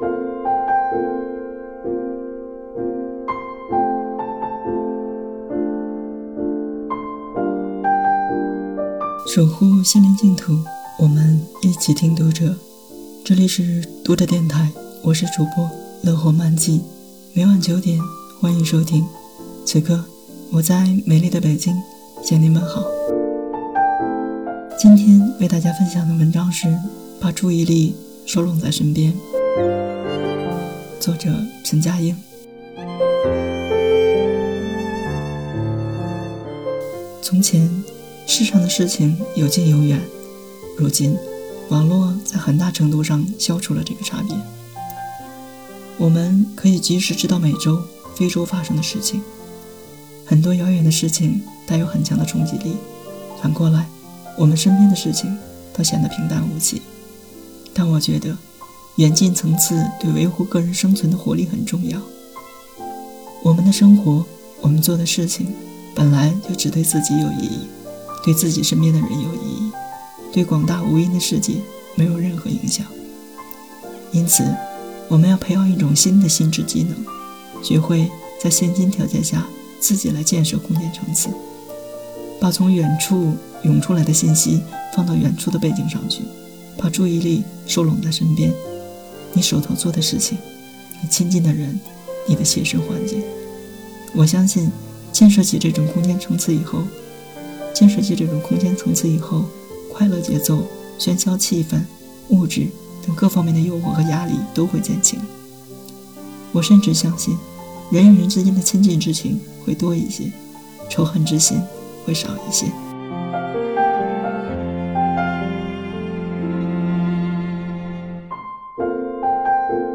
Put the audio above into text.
守护心灵净土，我们一起听读者。这里是读者电台，我是主播乐活漫记，每晚九点欢迎收听。此刻我在美丽的北京向你们好。今天为大家分享的文章是《把注意力收拢在身边》，作者陈佳英。从前。世上的事情有近有远，如今，网络在很大程度上消除了这个差别。我们可以及时知道美洲、非洲发生的事情，很多遥远的事情带有很强的冲击力。反过来，我们身边的事情都显得平淡无奇。但我觉得，远近层次对维护个人生存的活力很重要。我们的生活，我们做的事情，本来就只对自己有意义。对自己身边的人有意义，对广大无垠的世界没有任何影响。因此，我们要培养一种新的心智技能，学会在现今条件下自己来建设空间层次，把从远处涌出来的信息放到远处的背景上去，把注意力收拢在身边，你手头做的事情，你亲近的人，你的切身环境。我相信，建设起这种空间层次以后。建设起这种空间层次以后，快乐节奏、喧嚣气氛、物质等各方面的诱惑和压力都会减轻。我甚至相信，人与人之间的亲近之情会多一些，仇恨之心会少一些。